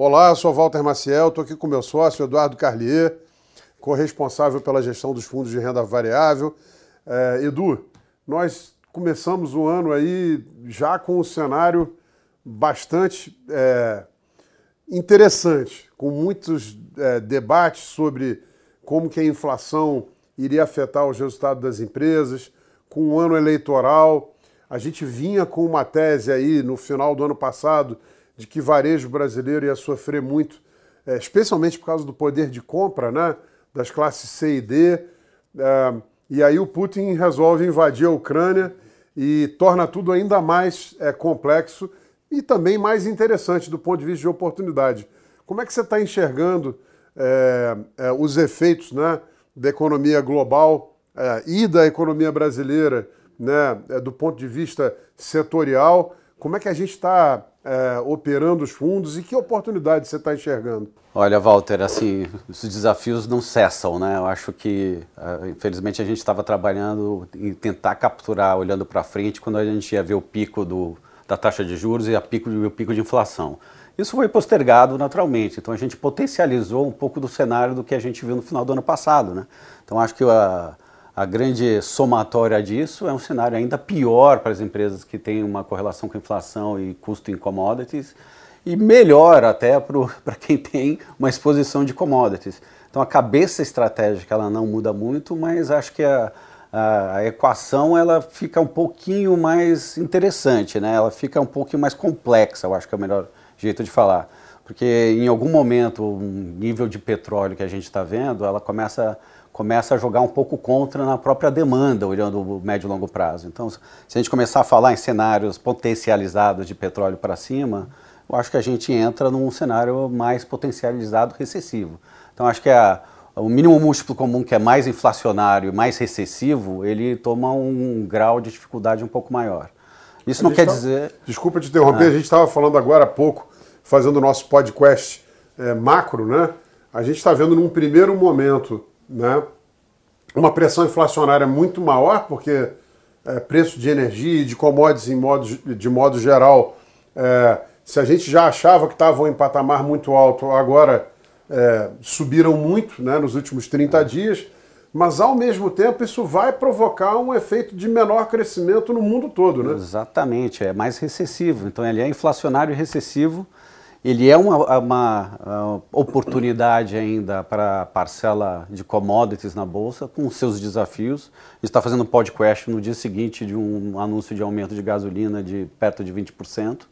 Olá, eu sou Walter Maciel, estou aqui com meu sócio Eduardo Carlier, corresponsável pela gestão dos fundos de renda variável. É, Edu, nós começamos o ano aí já com um cenário bastante é, interessante, com muitos é, debates sobre como que a inflação iria afetar os resultados das empresas, com um ano eleitoral. A gente vinha com uma tese aí no final do ano passado de que varejo brasileiro ia sofrer muito, é, especialmente por causa do poder de compra né, das classes C e D. É, e aí o Putin resolve invadir a Ucrânia e torna tudo ainda mais é, complexo e também mais interessante do ponto de vista de oportunidade. Como é que você está enxergando é, é, os efeitos né, da economia global é, e da economia brasileira né, do ponto de vista setorial? Como é que a gente está é, operando os fundos e que oportunidades você está enxergando? Olha, Walter, assim, os desafios não cessam, né? Eu acho que, uh, infelizmente, a gente estava trabalhando em tentar capturar, olhando para frente, quando a gente ia ver o pico do, da taxa de juros e a pico, o pico de inflação. Isso foi postergado naturalmente, então a gente potencializou um pouco do cenário do que a gente viu no final do ano passado, né? Então acho que a, a grande somatória disso é um cenário ainda pior para as empresas que têm uma correlação com inflação e custo em commodities e melhor até para quem tem uma exposição de commodities. Então a cabeça estratégica ela não muda muito, mas acho que a, a, equação ela fica um pouquinho mais interessante, né? ela fica um pouquinho mais complexa, eu acho que é o melhor jeito de falar. Porque em algum momento o nível de petróleo que a gente está vendo, ela começa a começa a jogar um pouco contra na própria demanda, olhando o médio e longo prazo. Então, se a gente começar a falar em cenários potencializados de petróleo para cima, eu acho que a gente entra num cenário mais potencializado recessivo. Então, acho que a, o mínimo múltiplo comum, que é mais inflacionário, mais recessivo, ele toma um grau de dificuldade um pouco maior. Isso não quer tá... dizer. Desculpa te interromper, ah. a gente estava falando agora há pouco, fazendo o nosso podcast é, macro, né? A gente está vendo num primeiro momento né? uma pressão inflacionária muito maior, porque é, preço de energia e de commodities em modo, de modo geral, é, se a gente já achava que estavam em patamar muito alto, agora é, subiram muito né, nos últimos 30 dias, mas ao mesmo tempo isso vai provocar um efeito de menor crescimento no mundo todo. Né? Exatamente, é mais recessivo. Então ele é inflacionário e recessivo ele é uma, uma oportunidade ainda para parcela de commodities na Bolsa, com seus desafios. Está fazendo um podcast no dia seguinte de um anúncio de aumento de gasolina de perto de 20%.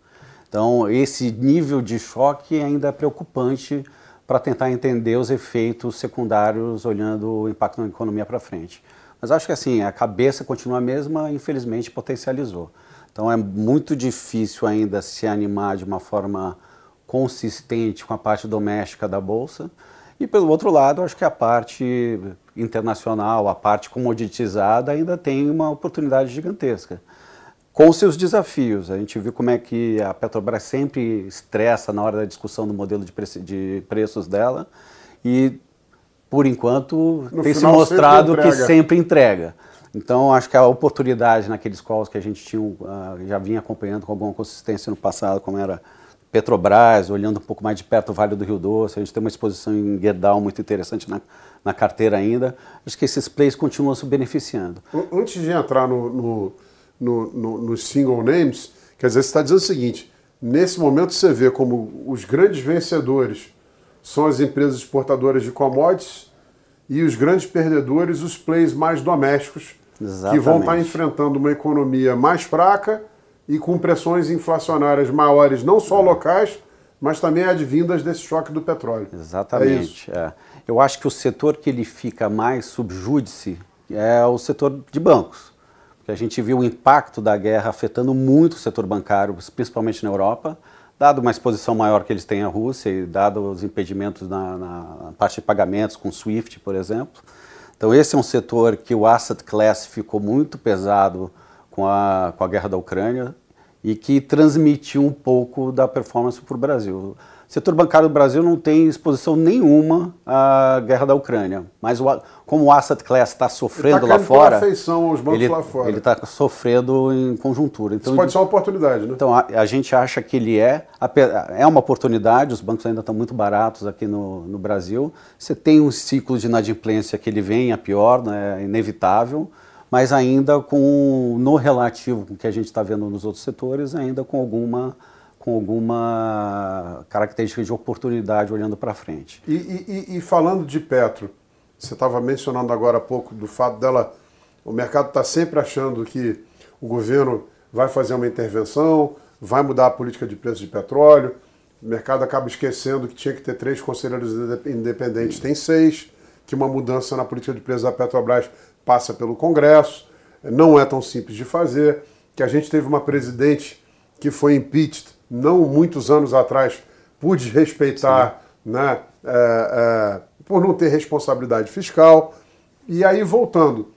Então, esse nível de choque ainda é preocupante para tentar entender os efeitos secundários, olhando o impacto na economia para frente. Mas acho que assim, a cabeça continua a mesma, infelizmente potencializou. Então é muito difícil ainda se animar de uma forma consistente com a parte doméstica da Bolsa. E pelo outro lado, acho que a parte internacional, a parte comoditizada, ainda tem uma oportunidade gigantesca. Com seus desafios. A gente viu como é que a Petrobras sempre estressa na hora da discussão do modelo de, pre de preços dela e, por enquanto, no tem se mostrado sempre que sempre entrega. Então, acho que a oportunidade naqueles calls que a gente tinha, uh, já vinha acompanhando com alguma consistência no passado, como era Petrobras, olhando um pouco mais de perto o Vale do Rio Doce, a gente tem uma exposição em Gerdau muito interessante na, na carteira ainda. Acho que esses plays continuam se beneficiando. Antes de entrar no, no, no, no, no single names, quer dizer, você está dizendo o seguinte, nesse momento você vê como os grandes vencedores são as empresas exportadoras de commodities e os grandes perdedores, os plays mais domésticos, Exatamente. que vão estar enfrentando uma economia mais fraca, e com pressões inflacionárias maiores, não só locais, mas também advindas desse choque do petróleo. Exatamente. É é. Eu acho que o setor que ele fica mais subjúdice é o setor de bancos. Porque a gente viu o impacto da guerra afetando muito o setor bancário, principalmente na Europa, dado uma exposição maior que eles têm à Rússia e dado os impedimentos na, na parte de pagamentos com SWIFT, por exemplo. Então esse é um setor que o asset class ficou muito pesado com a, com a guerra da Ucrânia e que transmitiu um pouco da performance para o Brasil. O setor bancário do Brasil não tem exposição nenhuma à guerra da Ucrânia, mas o, como o asset class está sofrendo tá lá fora, aos bancos ele lá fora. ele está sofrendo em conjuntura. Então, Isso pode ser uma oportunidade, né? Então a, a, gente acha que ele é é uma oportunidade. Os bancos ainda estão muito baratos aqui no, no Brasil. Você tem um ciclo de inadimplência que ele vem a pior, né, é inevitável, mas ainda com no relativo com o que a gente está vendo nos outros setores, ainda com alguma com alguma característica de oportunidade olhando para frente. E, e, e, falando de Petro, você estava mencionando agora há pouco do fato dela, o mercado está sempre achando que o governo vai fazer uma intervenção, vai mudar a política de preço de petróleo, o mercado acaba esquecendo que tinha que ter três conselheiros independentes, tem seis, que uma mudança na política de preço da Petrobras passa pelo Congresso, não é tão simples de fazer, que a gente teve uma presidente que foi impeached não muitos anos atrás, por desrespeitar, né, é, é, por não ter responsabilidade fiscal. E aí, voltando,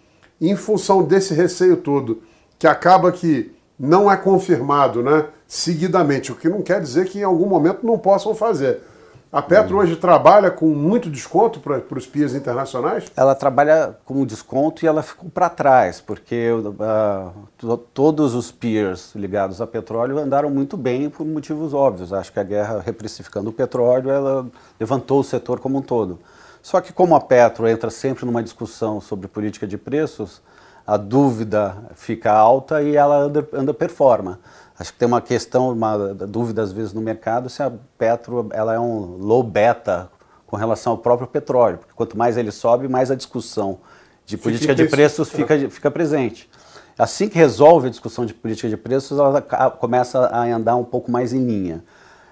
em função desse receio todo, que acaba que não é confirmado né, seguidamente, o que não quer dizer que em algum momento não possam fazer. A Petro hoje trabalha com muito desconto para os PIAs internacionais? Ela trabalha com desconto e ela ficou para trás, porque uh, todos os peers ligados a petróleo andaram muito bem por motivos óbvios. Acho que a guerra reprecificando o petróleo, ela levantou o setor como um todo. Só que como a Petro entra sempre numa discussão sobre política de preços, a dúvida fica alta e ela underperforma. Acho que tem uma questão, uma dúvida às vezes no mercado se a Petro ela é um low beta com relação ao próprio petróleo, porque quanto mais ele sobe, mais a discussão de política de preços fica, fica presente. Assim que resolve a discussão de política de preços, ela começa a andar um pouco mais em linha.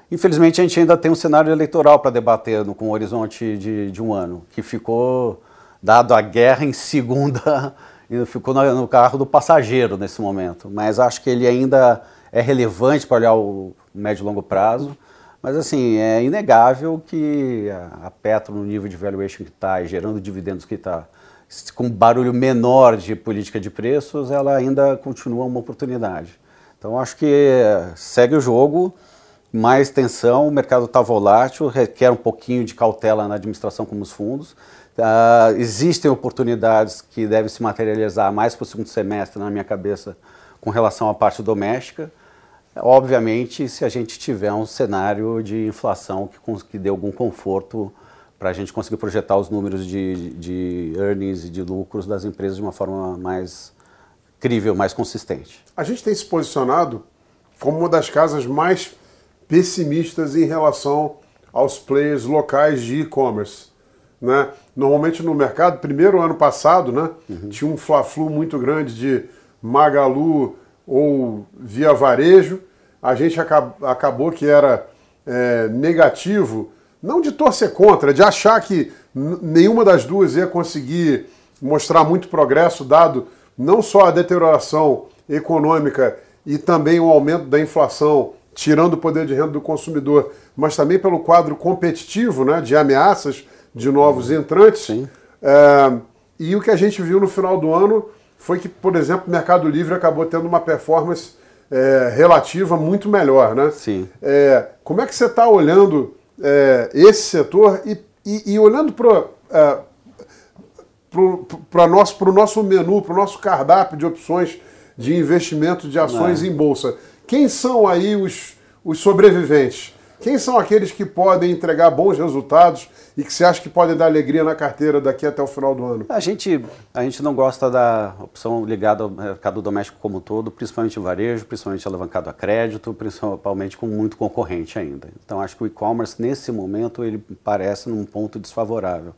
Infelizmente, a gente ainda tem um cenário eleitoral para debater no, com um horizonte de, de um ano, que ficou, dado a guerra, em segunda, ficou no, carro do passageiro nesse momento. Mas acho que ele ainda é relevante para olhar o médio e longo prazo. Mas assim, é inegável que a Petro, no nível de valuation que está e gerando dividendos que está, com barulho menor de política de preços, ela ainda continua uma oportunidade. Então acho que segue o jogo, mais tensão, o mercado está volátil, requer um pouquinho de cautela na administração como os fundos. Uh, existem oportunidades que devem se materializar mais para o segundo semestre, na minha cabeça, com relação à parte doméstica. Obviamente, se a gente tiver um cenário de inflação que, que dê algum conforto para a gente conseguir projetar os números de, de earnings e de lucros das empresas de uma forma mais crível, mais consistente. A gente tem se posicionado como uma das casas mais pessimistas em relação aos players locais de e-commerce. Né? Normalmente no mercado, primeiro ano passado, né, uhum. tinha um fla-flu muito grande de Magalu ou via varejo, a gente acabou que era é, negativo, não de torcer contra, de achar que nenhuma das duas ia conseguir mostrar muito progresso, dado não só a deterioração econômica e também o aumento da inflação, tirando o poder de renda do consumidor, mas também pelo quadro competitivo né, de ameaças de novos entrantes. É, e o que a gente viu no final do ano foi que, por exemplo, o Mercado Livre acabou tendo uma performance é, relativa muito melhor, né? Sim. É, como é que você está olhando é, esse setor e, e, e olhando para é, o nosso, nosso menu, para o nosso cardápio de opções de investimento de ações é. em bolsa? Quem são aí os, os sobreviventes? Quem são aqueles que podem entregar bons resultados e que você acha que podem dar alegria na carteira daqui até o final do ano? A gente, a gente não gosta da opção ligada ao mercado doméstico como um todo, principalmente varejo, principalmente alavancado a crédito, principalmente com muito concorrente ainda. Então acho que o e-commerce nesse momento ele parece num ponto desfavorável.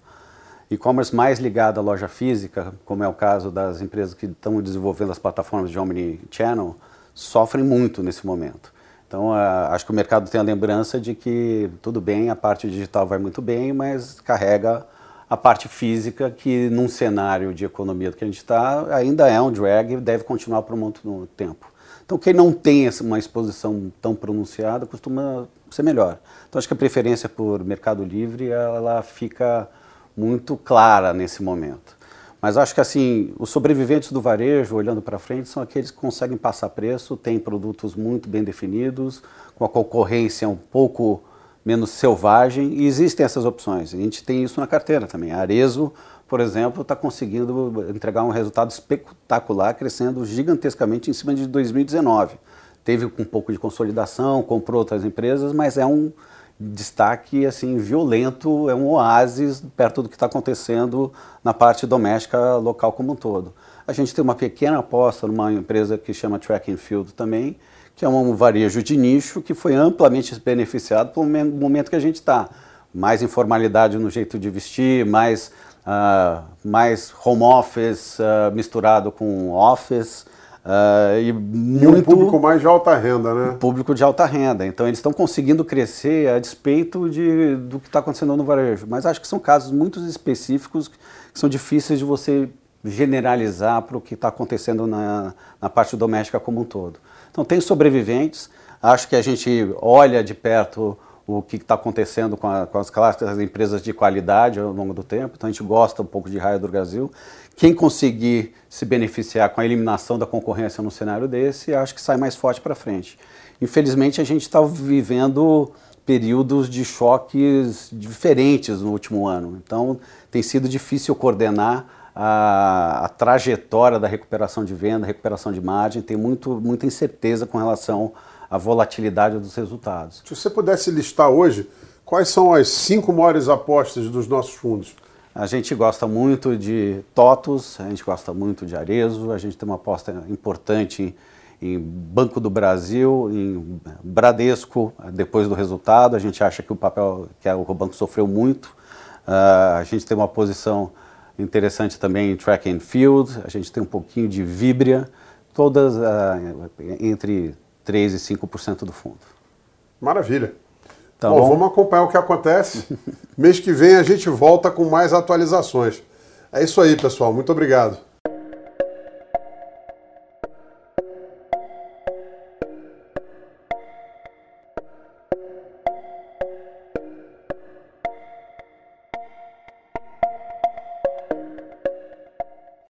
E-commerce mais ligado à loja física, como é o caso das empresas que estão desenvolvendo as plataformas de omnichannel, sofrem muito nesse momento. Então, acho que o mercado tem a lembrança de que tudo bem, a parte digital vai muito bem, mas carrega a parte física que num cenário de economia que a gente está ainda é um drag e deve continuar por muito tempo. Então, quem não tem uma exposição tão pronunciada costuma ser melhor. Então, acho que a preferência por mercado livre ela fica muito clara nesse momento. Mas acho que assim, os sobreviventes do varejo, olhando para frente, são aqueles que conseguem passar preço, têm produtos muito bem definidos, com a concorrência um pouco menos selvagem e existem essas opções. A gente tem isso na carteira também. A Arezo, por exemplo, está conseguindo entregar um resultado espetacular, crescendo gigantescamente em cima de 2019. Teve um pouco de consolidação, comprou outras empresas, mas é um destaque assim violento, é um oásis perto do que está acontecendo na parte doméstica local como um todo. A gente tem uma pequena aposta numa empresa que chama Track and Field também, que é um varejo de nicho que foi amplamente beneficiado pelo momento que a gente está. Mais informalidade no jeito de vestir, mais, uh, mais home office uh, misturado com office, Uh, e, muito, e um público mais de alta renda, né? Público de alta renda. Então eles estão conseguindo crescer a despeito de, do que está acontecendo no varejo. Mas acho que são casos muito específicos que são difíceis de você generalizar para o que está acontecendo na, na parte doméstica como um todo. Então tem sobreviventes. Acho que a gente olha de perto o que está acontecendo com, a, com, as clássicas empresas de qualidade ao longo do tempo. Então a gente gosta um pouco de raio do Brasil. Quem conseguir se beneficiar com a eliminação da concorrência no cenário desse, acho que sai mais forte para frente. Infelizmente a gente está vivendo períodos de choques diferentes no último ano. Então tem sido difícil coordenar a, a trajetória da recuperação de venda, recuperação de margem. Tem muito, muita incerteza com relação a volatilidade dos resultados. Se você pudesse listar hoje, quais são as cinco maiores apostas dos nossos fundos? A gente gosta muito de TOTUS, a gente gosta muito de Arezo, a gente tem uma aposta importante em, em Banco do Brasil, em Bradesco, depois do resultado. A gente acha que o papel, que o banco sofreu muito. Uh, a gente tem uma posição interessante também em Track and Field, a gente tem um pouquinho de Vibria, todas uh, entre 3% e 5% do fundo. Maravilha. Tá bom, bom, vamos acompanhar o que acontece. Mês que vem a gente volta com mais atualizações. É isso aí, pessoal. Muito obrigado.